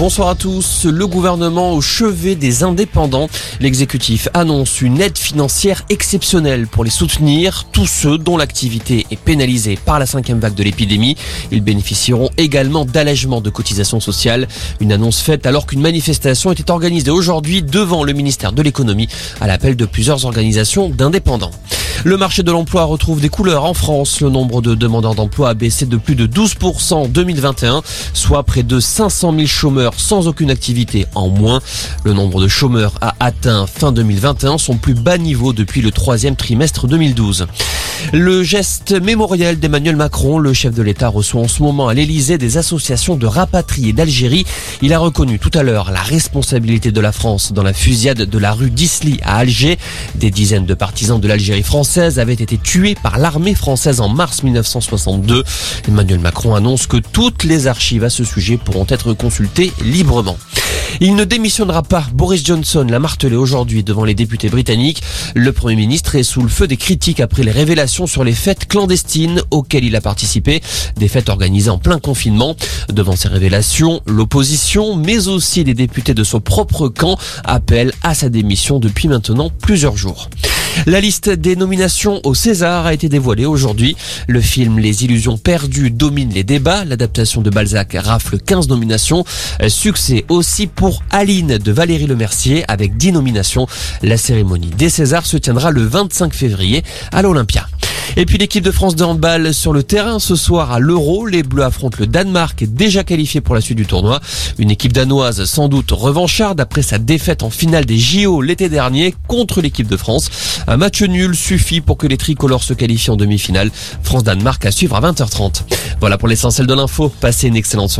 Bonsoir à tous. Le gouvernement au chevet des indépendants. L'exécutif annonce une aide financière exceptionnelle pour les soutenir. Tous ceux dont l'activité est pénalisée par la cinquième vague de l'épidémie. Ils bénéficieront également d'allègements de cotisations sociales. Une annonce faite alors qu'une manifestation était organisée aujourd'hui devant le ministère de l'économie à l'appel de plusieurs organisations d'indépendants. Le marché de l'emploi retrouve des couleurs en France. Le nombre de demandeurs d'emploi a baissé de plus de 12% en 2021, soit près de 500 000 chômeurs sans aucune activité en moins. Le nombre de chômeurs a atteint fin 2021 son plus bas niveau depuis le troisième trimestre 2012. Le geste mémorial d'Emmanuel Macron, le chef de l'État reçoit en ce moment à l'Elysée des associations de rapatriés d'Algérie. Il a reconnu tout à l'heure la responsabilité de la France dans la fusillade de la rue d'Isly à Alger. Des dizaines de partisans de l'Algérie française avaient été tués par l'armée française en mars 1962. Emmanuel Macron annonce que toutes les archives à ce sujet pourront être consultées librement. Il ne démissionnera pas. Boris Johnson l'a martelé aujourd'hui devant les députés britanniques. Le Premier ministre est sous le feu des critiques après les révélations sur les fêtes clandestines auxquelles il a participé. Des fêtes organisées en plein confinement. Devant ces révélations, l'opposition, mais aussi les députés de son propre camp, appellent à sa démission depuis maintenant plusieurs jours. La liste des nominations au César a été dévoilée aujourd'hui. Le film Les illusions perdues domine les débats. L'adaptation de Balzac rafle 15 nominations. Succès aussi pour Aline de Valérie Lemercier avec 10 nominations. La cérémonie des Césars se tiendra le 25 février à l'Olympia. Et puis l'équipe de France de handball sur le terrain ce soir à l'Euro. Les Bleus affrontent le Danemark, déjà qualifié pour la suite du tournoi. Une équipe danoise sans doute revancharde après sa défaite en finale des JO l'été dernier contre l'équipe de France. Un match nul suffit pour que les tricolores se qualifient en demi-finale. France-Danemark à suivre à 20h30. Voilà pour l'essentiel de l'info. Passez une excellente soirée.